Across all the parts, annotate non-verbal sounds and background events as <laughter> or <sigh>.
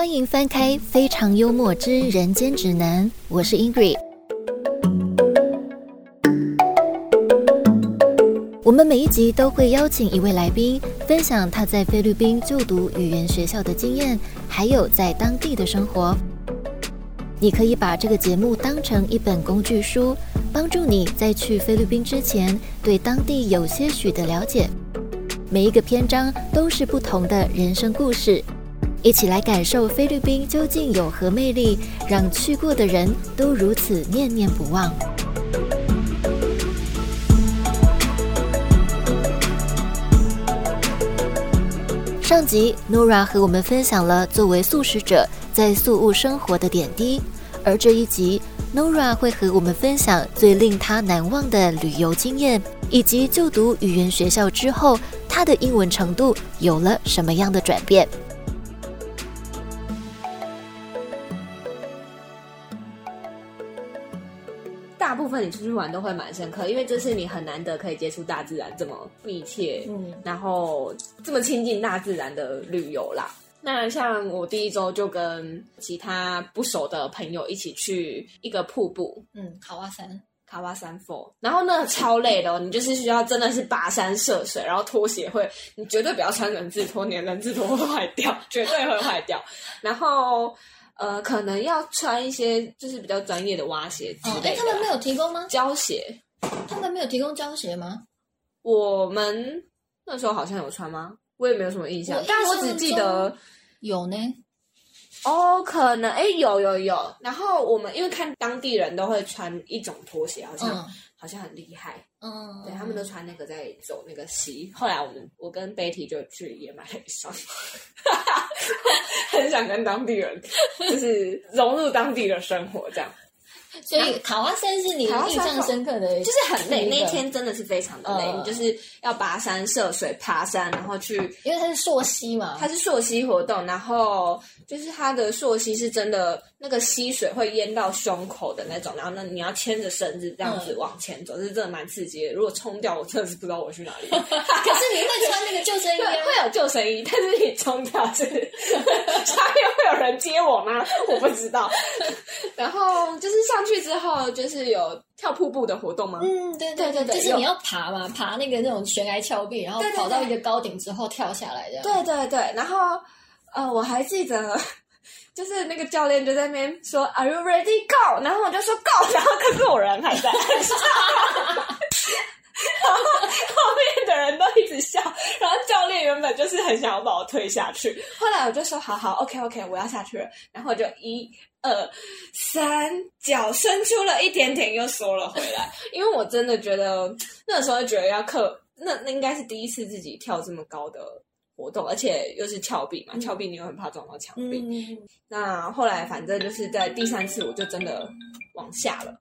欢迎翻开《非常幽默之人间指南》，我是 Ingrid。我们每一集都会邀请一位来宾，分享他在菲律宾就读语言学校的经验，还有在当地的生活。你可以把这个节目当成一本工具书，帮助你在去菲律宾之前对当地有些许的了解。每一个篇章都是不同的人生故事，一起来感受菲律宾究竟有何魅力，让去过的人都如此念念不忘。上集，Nora 和我们分享了作为素食者在宿务生活的点滴，而这一集，Nora 会和我们分享最令她难忘的旅游经验，以及就读语言学校之后，她的英文程度有了什么样的转变。你出去玩都会蛮深刻，因为这是你很难得可以接触大自然这么密切，嗯，然后这么亲近大自然的旅游啦。那像我第一周就跟其他不熟的朋友一起去一个瀑布，嗯，卡瓦山，卡瓦山 Four，然后那超累的，你就是需要真的是跋山涉水，然后拖鞋会，你绝对不要穿人字拖，你的人字拖会坏掉，绝对会坏掉，然后。呃，可能要穿一些就是比较专业的蛙鞋之类的。哎，他们没有提供吗？胶鞋？他们没有提供胶鞋吗？我们那时候好像有穿吗？我也没有什么印象，但我只记得有呢。哦，可能哎，有有有。然后我们因为看当地人都会穿一种拖鞋，好像好像很厉害。嗯，对他们都穿那个在走那个溪。后来我们我跟 Betty 就去也买了一双，<laughs> 很想跟当地人就是融入当地的生活这样。<laughs> 所以卡哇山是你印象深刻的，就是很累。那一天真的是非常的累，你就是要跋山涉水爬山，然后去，因为它是溯溪嘛，它是溯溪活动，然后就是它的溯溪是真的那个溪水会淹到胸口的那种，然后呢你要牵着绳子这样子往前走，是真的蛮刺激的。如果冲掉，我真的是不知道我去哪里。<laughs> 可是你会穿那个救生衣，会有救生衣，但是你冲掉是 <laughs> 下面会有人接我吗？我不知道。然后就是上。上去之后就是有跳瀑布的活动吗？嗯，对对对对，就是你要爬嘛，爬那个那种悬崖峭壁，然后跑到一个高顶之后跳下来的。对对对，然后呃，我还记得，<laughs> 就是那个教练就在那边说 “Are you ready go？” 然后我就说 “Go”，然后可是我人还在，<laughs> 然后直笑，然后教练原本就是很想要把我推下去，后来我就说：“好好，OK OK，我要下去了。”然后就一。二三脚伸出了一点点，又缩了回来。因为我真的觉得那时候觉得要克，那那应该是第一次自己跳这么高的活动，而且又是峭壁嘛，峭壁你又很怕撞到墙壁。那后来反正就是在第三次，我就真的往下了。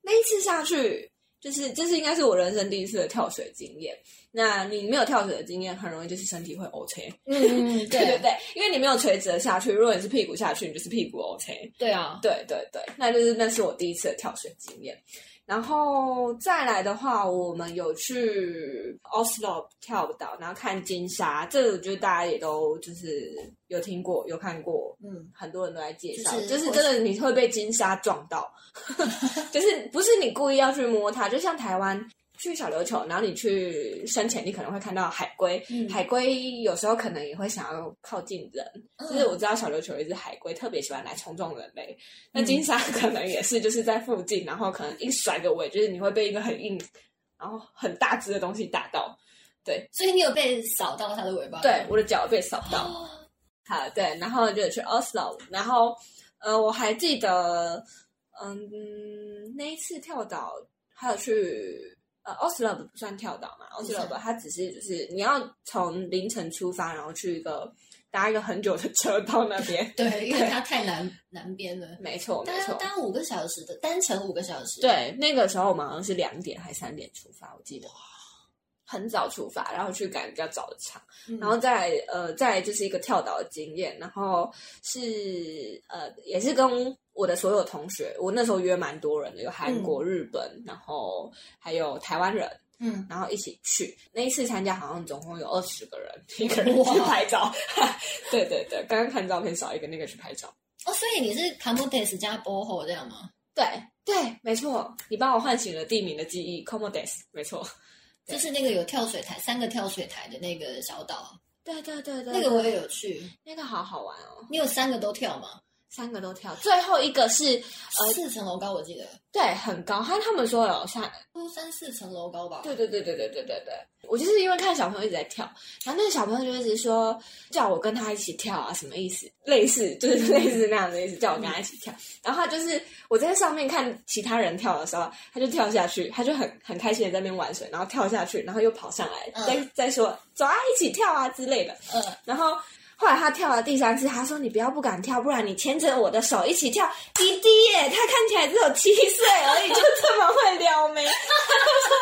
那一次下去。就是这是应该是我人生第一次的跳水经验。那你没有跳水的经验，很容易就是身体会 O K。<laughs> 嗯，<laughs> 对对对，因为你没有垂直的下去，如果你是屁股下去，你就是屁股 O K。对啊，对对对，那就是那是我第一次的跳水经验。然后再来的话，我们有去 Oslo 跳岛，然后看金沙，这个我觉得大家也都就是有听过、有看过，嗯，很多人都在介绍，就是真的你会被金沙撞到，<laughs> 就是不是你故意要去摸它，就像台湾。去小琉球，然后你去深潜，你可能会看到海龟。海龟有时候可能也会想要靠近人，就是我知道小琉球有一只海龟特别喜欢来冲撞人类。那金沙可能也是，就是在附近，然后可能一甩个尾，就是你会被一个很硬、然后很大只的东西打到。对，所以你有被扫到它的尾巴？对，我的脚被扫到。好，对，然后就去 Oslo，然后呃，我还记得，嗯，那一次跳岛还有去。呃，Oslo 不算跳岛嘛，Oslo 它只是就是你要从凌晨出发，然后去一个搭一个很久的车到那边。<laughs> 对，因为它太南南边了。没错，没错，搭五个小时的单程五个小时。对，那个时候我们好像是两点还三点出发，我记得。很早出发，然后去赶比较早的场，然后再呃再就是一个跳岛的经验，然后是呃也是跟我的所有同学，我那时候约蛮多人的，有韩国、日本，然后还有台湾人，嗯，然后一起去。那一次参加好像总共有二十个人，一个人去拍照。<laughs> 对对对，刚刚看照片少一个，那个去拍照。哦，所以你是 Comodes 加 Boho 这样吗？对对，没错，你帮我唤醒了地名的记忆，Comodes，没错，就是那个有跳水台，三个跳水台的那个小岛。对对对对，那个我也有去，那个好好玩哦。你有三个都跳吗？三个都跳，最后一个是呃四层楼高，我记得对，很高。他他们说有三都三四层楼高吧？对对对对对对对对。我就是因为看小朋友一直在跳，然后那个小朋友就一直说叫我跟他一起跳啊，什么意思？类似 <laughs> 就是类似那样的意思，叫我跟他一起跳。然后他就是我在上面看其他人跳的时候，他就跳下去，他就很很开心的在那边玩水，然后跳下去，然后又跑上来，再再说走啊，一起跳啊之类的。嗯，然后。后来他跳了第三次，他说：“你不要不敢跳，不然你牵着我的手一起跳。”弟弟耶，他看起来只有七岁而已，就这么会撩妹。他说：“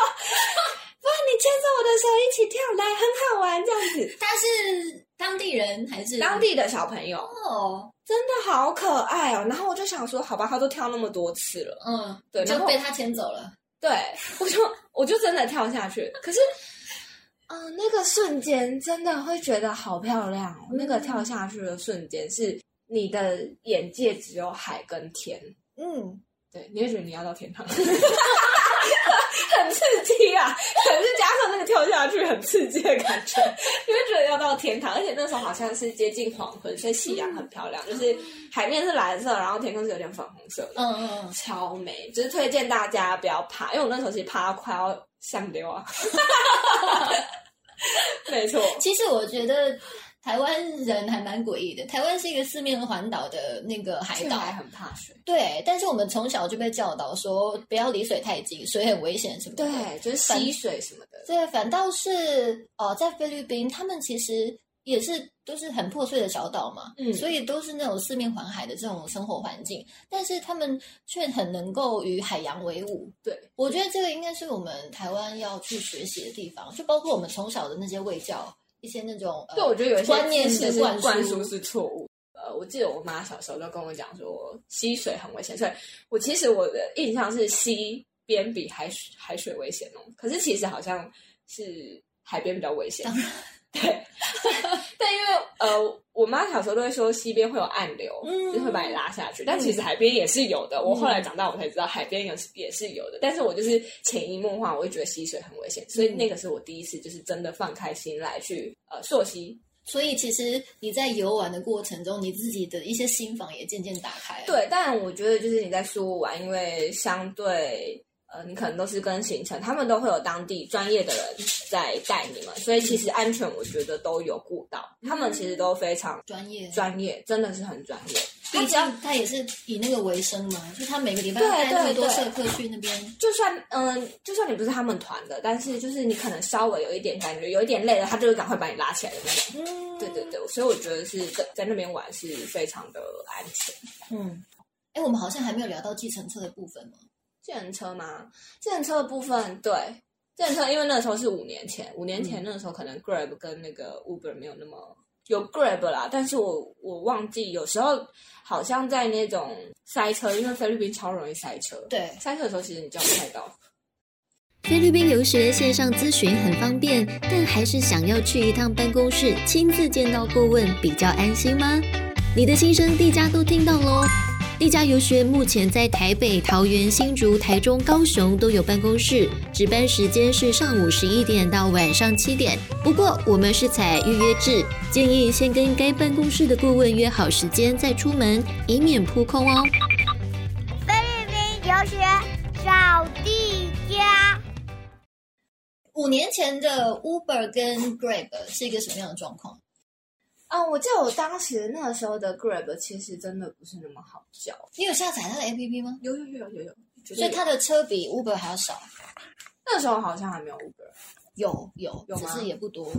不然你牵着我的手一起跳，来，很好玩这样子。”他是当地人还是当地的小朋友？哦，真的好可爱哦。然后我就想说，好吧，他都跳那么多次了，嗯，对，就被他牵走了。对，我就我就真的跳下去，可是。嗯，那个瞬间真的会觉得好漂亮哦！那个跳下去的瞬间，是你的眼界只有海跟天。嗯，对，你会觉得你要到天堂，<laughs> 很刺激啊！可是加上那个跳下去很刺激的感觉，你会觉得要到天堂。而且那时候好像是接近黄昏，所以夕阳很漂亮，就是海面是蓝色，然后天空是有点粉红色的，嗯嗯，超美。就是推荐大家不要怕，因为我那时候其实怕到快要上流啊。<laughs> <laughs> 没错，其实我觉得台湾人还蛮诡异的。台湾是一个四面环岛的那个海岛，还很怕水。对，但是我们从小就被教导说不要离水太近，水很危险什么的。对，就是吸水什么的。对，反倒是哦，在菲律宾，他们其实也是都是很破碎的小岛嘛，嗯，所以都是那种四面环海的这种生活环境，但是他们却很能够与海洋为伍。对，我觉得这个应该是我们台湾要去学习的地方，就包括我们从小的那些卫教。一些那种，对，我觉得有一些观念是灌输是错误。呃，我记得我妈小时候就跟我讲说，溪水很危险，所以我其实我的印象是溪边比海水海水危险哦。可是其实好像是海边比较危险。对，<laughs> 但因为呃，我妈小时候都会说溪边会有暗流，嗯就会把你拉下去。但其实海边也是有的。我后来长大，我才知道海边有也是有的。但是我就是潜移默化，我会觉得溪水很危险，所以那个是我第一次就是真的放开心来去呃溯溪。所以其实你在游玩的过程中，你自己的一些心房也渐渐打开。对，但我觉得就是你在苏玩，因为相对。呃，你可能都是跟行程，他们都会有当地专业的人在带你们，所以其实安全我觉得都有顾到。他们其实都非常专业，专业真的是很专业。毕竟他也是以那个为生嘛，就他每个礼拜带那么多社客去那边。就算嗯，就算你不是他们团的，但是就是你可能稍微有一点感觉，有一点累了，他就会赶快把你拉起来的那种。嗯，对对对，所以我觉得是在在那边玩是非常的安全。嗯，哎，我们好像还没有聊到计程车的部分吗？自行车吗？自行车的部分，对，自行车，因为那时候是五年前，五年前那个时候可能 Grab 跟那个 Uber 没有那么有 Grab 啦，但是我我忘记，有时候好像在那种塞车，因为菲律宾超容易塞车，对，塞车的时候其实你叫不太到。菲律宾留学线上咨询很方便，但还是想要去一趟办公室亲自见到顾问比较安心吗？你的心声，地家都听到喽。丽家游学目前在台北、桃园、新竹、台中、高雄都有办公室，值班时间是上午十一点到晚上七点。不过我们是采预约制，建议先跟该办公室的顾问约好时间再出门，以免扑空哦。菲律宾游学找地家。五年前的 Uber 跟 Grab 是一个什么样的状况？嗯，我记得我当时那个时候的 Grab 其实真的不是那么好叫。你有下载它的 APP 吗？有有有有有。所以它的车比 Uber 还要少。那时候好像还没有 Uber。有有有，只是也不多。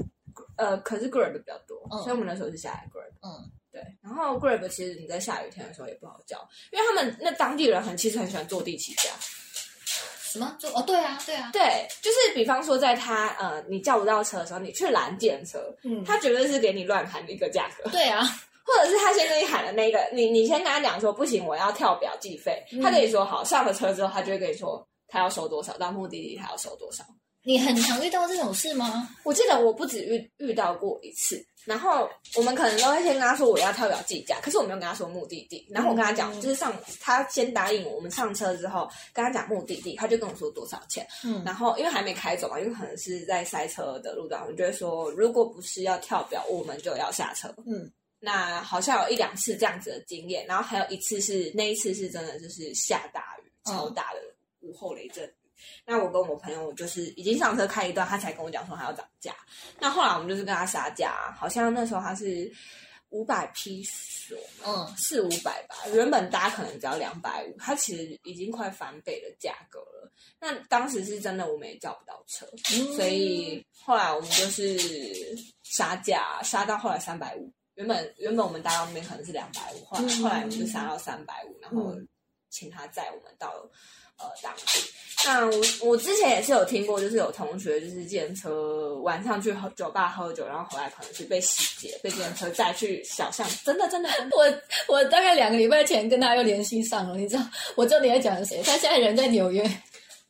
呃，可是 Grab 比较多，所以我们那时候是下载 Grab。嗯，对。然后 Grab 其实你在下雨天的时候也不好叫，因为他们那当地人很其实很喜欢坐地起价。什么？就哦，对啊，对啊，对，就是比方说，在他呃，你叫不到车的时候，你去拦电车，嗯，他绝对是给你乱喊一个价格，对啊，<laughs> 或者是他先跟你喊的那个，你你先跟他讲说不行，我要跳表计费，他跟你说好，上了车之后，他就会跟你说他要收多少，到目的地他要收多少，你很常遇到这种事吗？我记得我不止遇遇到过一次，然后我们可能都会先跟他说我要跳表计价，可是我没有跟他说目的地。然后我跟他讲，就是上他先答应我，我们上车之后跟他讲目的地，他就跟我说多少钱。嗯，然后因为还没开走嘛，因为可能是在塞车的路段，我就会说如果不是要跳表，我们就要下车。嗯，那好像有一两次这样子的经验，然后还有一次是那一次是真的就是下大雨，超大的午后雷阵。那我跟我朋友就是已经上车开一段，他才跟我讲说他要涨价。那后来我们就是跟他杀价，好像那时候他是五百批索，嗯，四五百吧。原本大家可能只要两百五，他其实已经快翻倍的价格了。那当时是真的我们也叫不到车，所以后来我们就是杀价，杀到后来三百五。原本原本我们搭到那边可能是两百五，后来后来我们就杀到三百五，然后请他载我们到。呃，当地。那我我之前也是有听过，就是有同学就是借车晚上去喝酒吧喝酒，然后回来可能是被洗劫，被电车载去小巷。真的真的，<laughs> 我我大概两个礼拜前跟他又联系上了，你知道，我知道你在讲谁，他现在人在纽约。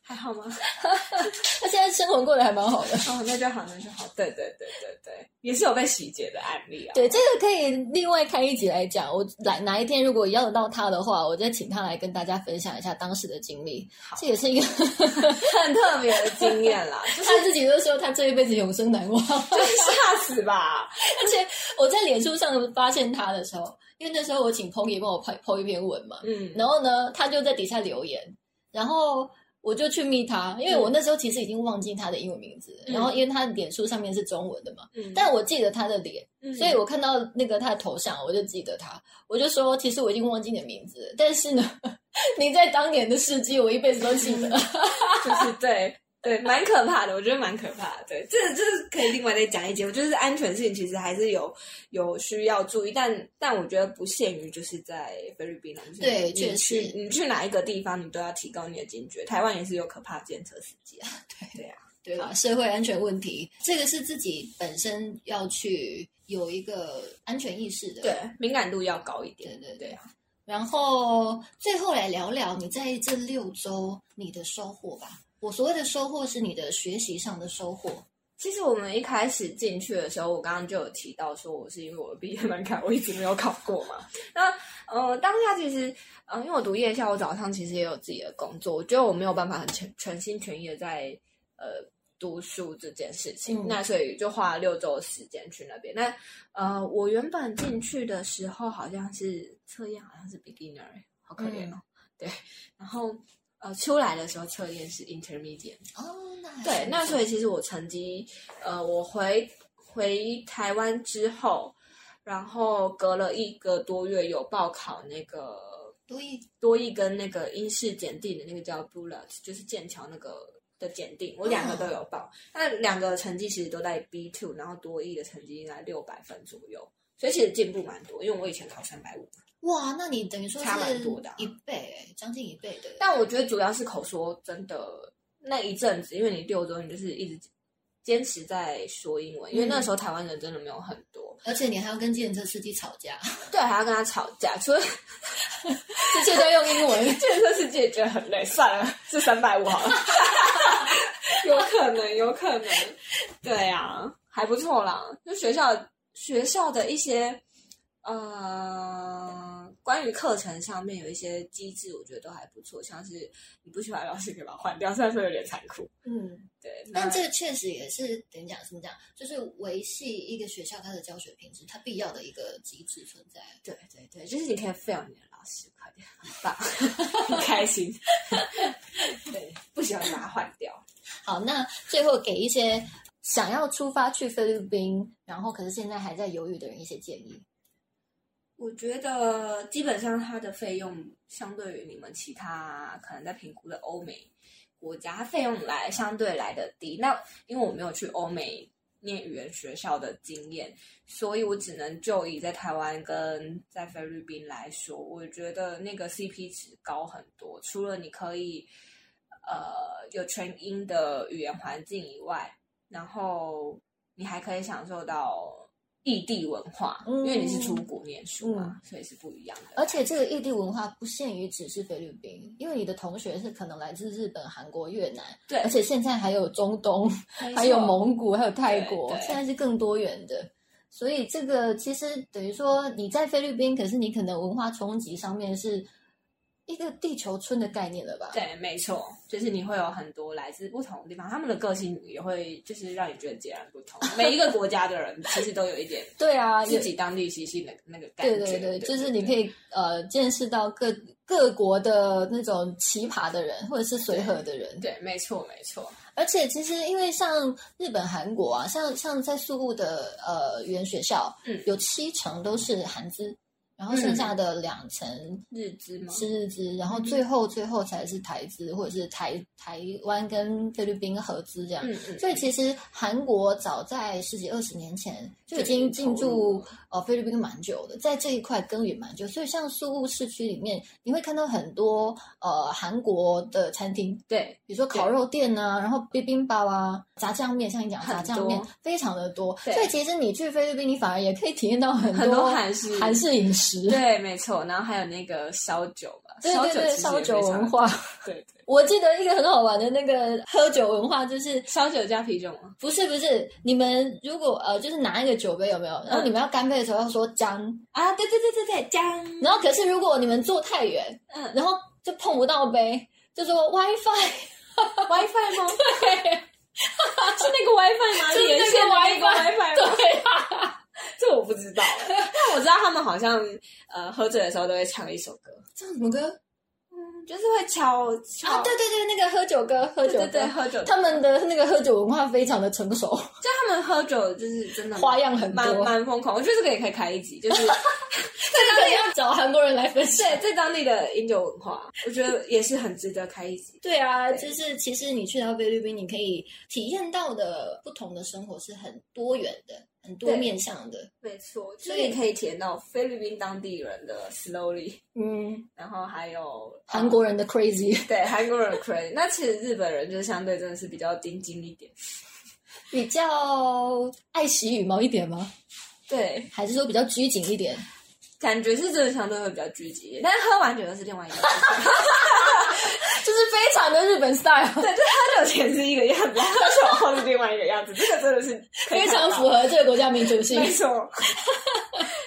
还好吗？<laughs> 他现在生活过得还蛮好的。哦，那就好，那就好。对对对对对，也是有被洗劫的案例啊。对，这个可以另外开一集来讲。我来哪一天如果要得到他的话，我再请他来跟大家分享一下当时的经历。这也是一个 <laughs> 很特别的经验啦。<laughs> 他自己都说他这一辈子永生难忘，吓死吧！而且我在脸书上发现他的时候，因为那时候我请彭爷帮我拍抛一篇文嘛，嗯，然后呢，他就在底下留言，然后。我就去密他，因为我那时候其实已经忘记他的英文名字，然后因为他脸书上面是中文的嘛，但我记得他的脸，所以我看到那个他的头像，我就记得他，我就说其实我已经忘记你的名字，但是呢，<laughs> 你在当年的事迹，我一辈子都记得，<laughs> 就是对。对，蛮可怕的，我觉得蛮可怕的。对，这这是可以另外再讲一节。我觉得安全性其实还是有有需要注意，但但我觉得不限于就是在菲律宾对，确实，你去哪一个地方，你都要提高你的警觉。台湾也是有可怕监测司机啊。<laughs> 对对啊，对啊，社会安全问题，这个是自己本身要去有一个安全意识的，对，敏感度要高一点。对对对啊。然后最后来聊聊你在这六周你的收获吧。我所谓的收获是你的学习上的收获。其实我们一开始进去的时候，我刚刚就有提到说，我是因为我的毕业门槛我一直没有考过嘛。那呃，当下其实呃，因为我读夜校，我早上其实也有自己的工作，我觉得我没有办法很全全心全意的在呃读书这件事情。那所以就花了六周的时间去那边。那呃，我原本进去的时候好像是测验，好像是 beginner，好可怜哦。对，然后。呃，出来的时候测验是 intermediate 哦，对，那所以其实我成绩，呃，我回回台湾之后，然后隔了一个多月有报考那个多益。多益跟那个英式检定的那个叫 Bullet，就是剑桥那个的检定，我两个都有报，那两个成绩其实都在 B two，然后多一的成绩应该六百分左右，所以其实进步蛮多，因为我以前考三百五。哇，那你等于说差蛮多的，一倍，将近一倍的。但我觉得主要是口说真的那一阵子，因为你六周你就是一直坚持在说英文，因为那时候台湾人真的没有很多，而且你还要跟计程车司机吵架，<laughs> 对，还要跟他吵架，所以这些都用英文，<laughs> 计程车司机也觉得很累，算了，是三百五好了，<laughs> 有可能，有可能，对呀，还不错啦，就学校学校的一些。呃，关于课程上面有一些机制，我觉得都还不错。像是你不喜欢老师，可以把它换掉，<laughs> 虽然说有点残酷。嗯，<laughs> 对。但这个确实也是等于讲怎么讲，就是维系一个学校它的教学品质，它必要的一个机制存在。对对对，就是你可以 fail 你的老师，快点，很棒，很开心。<laughs> 对，不喜欢把它换掉。好，那最后给一些想要出发去菲律宾，然后可是现在还在犹豫的人一些建议。我觉得基本上它的费用相对于你们其他可能在评估的欧美国家，它费用来相对来的低。那因为我没有去欧美念语言学校的经验，所以我只能就以在台湾跟在菲律宾来说，我觉得那个 CP 值高很多。除了你可以呃有全英的语言环境以外，然后你还可以享受到。异地文化，因为你是出国念书嘛，所以是不一样的。而且这个异地文化不限于只是菲律宾，因为你的同学是可能来自日本、韩国、越南，对，而且现在还有中东，还有蒙古，还有泰国，现在是更多元的。所以这个其实等于说你在菲律宾，可是你可能文化冲击上面是。一个地球村的概念了吧？对，没错，就是你会有很多来自不同的地方，他们的个性也会就是让你觉得截然不同。每一个国家的人其实都有一点 <laughs> 对啊，自己当地习性的那个感觉。对对对，就是你可以呃见识到各各国的那种奇葩的人，或者是随和的人。对，没错没错。而且其实因为像日本、韩国啊，像像在宿务的呃语言学校，嗯，有七成都是韩资。然后剩下的两层日资嘛？是日资，然后最后最后才是台资或者是台台湾跟菲律宾合资这样。所以其实韩国早在十几二十年前就已经进驻呃菲律宾蛮久的，在这一块耕耘蛮久。所以像宿务市区里面，你会看到很多呃韩国的餐厅，对，比如说烤肉店啊，然后冰冰包啊，炸酱面，像你讲炸酱面非常的多。所以其实你去菲律宾，你反而也可以体验到很多韩式韩式饮食。对，没错，然后还有那个烧酒吧，对对对，烧酒文化。对，我记得一个很好玩的那个喝酒文化，就是烧酒加啤酒吗？不是不是，你们如果呃，就是拿一个酒杯有没有？然后你们要干杯的时候要说“姜”啊，对对对对对，姜。然后可是如果你们坐太远，嗯，然后就碰不到杯，就说 WiFi，WiFi <laughs> 吗？<laughs> 对，<laughs> 是那个 WiFi 吗？是那个 WiFi，对。这我不知道，但我知道他们好像呃喝醉的时候都会唱一首歌，唱什么歌？嗯，就是会敲啊，对对对，那个喝酒歌，喝酒对喝酒，他们的那个喝酒文化非常的成熟，就他们喝酒就是真的花样很多，蛮疯狂。我觉得这个也可以开一集，就是 <laughs> 在当地要找韩国人来分析，<laughs> 对，在当地的饮酒文化，我觉得也是很值得开一集。对啊，就是其实你去到菲律宾，你可以体验到的不同的生活是很多元的。很多面向的，没错，所以可以体验到菲律宾当地人的 slowly，嗯，然后还有韩国人的 crazy，<laughs> 对，韩国人的 crazy。那其实日本人就相对真的是比较丁精一点，比较爱惜羽毛一点吗？对，还是说比较拘谨一点？感觉是真的相对会比较拘谨，但是喝完酒又是另外一个。<laughs> <laughs> 就是非常的日本 style，对，就他酒前是一个样子，他酒后是另外一个样子，这个真的是非常符合这个国家民族性。没错，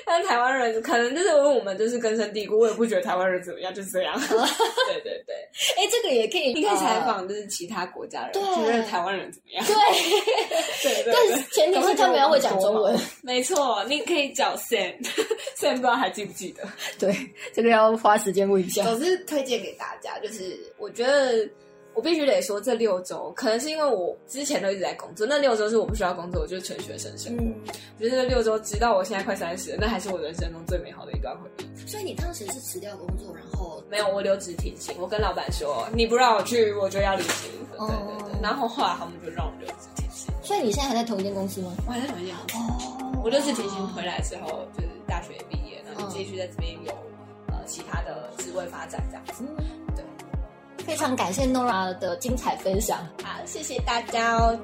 但台湾人可能就是因为我们就是根深蒂固，我也不觉得台湾人怎么样，就是这样。<laughs> 对对对，哎，这个也可以，你可以采访就是其他国家人，觉得台湾人怎么样？对 <laughs> 对对，但前提是他们要会讲中文。没错，你可以叫 Sam，Sam <laughs> 不知道还记不记得？对，这个要花时间问一下。总之推荐给大家，就是。我觉得我必须得说，这六周可能是因为我之前都一直在工作，那六周是我不需要工作，我就是纯学生生活。我觉得这六周，直到我现在快三十，那还是我人生中最美好的一段回忆。所以你当时是辞掉工作，然后没有我留职停薪，我跟老板说，你不让我去，我就要离职。对对对，然后后来他们就让我留职停薪。所以你现在还在同一间公司吗？我还在同一间公司。哦，我留职停薪回来之后，就是大学毕业，然后继续在这边有呃其他的职位发展这样子。非常感谢 Nora 的精彩分享，好，谢谢大家哦。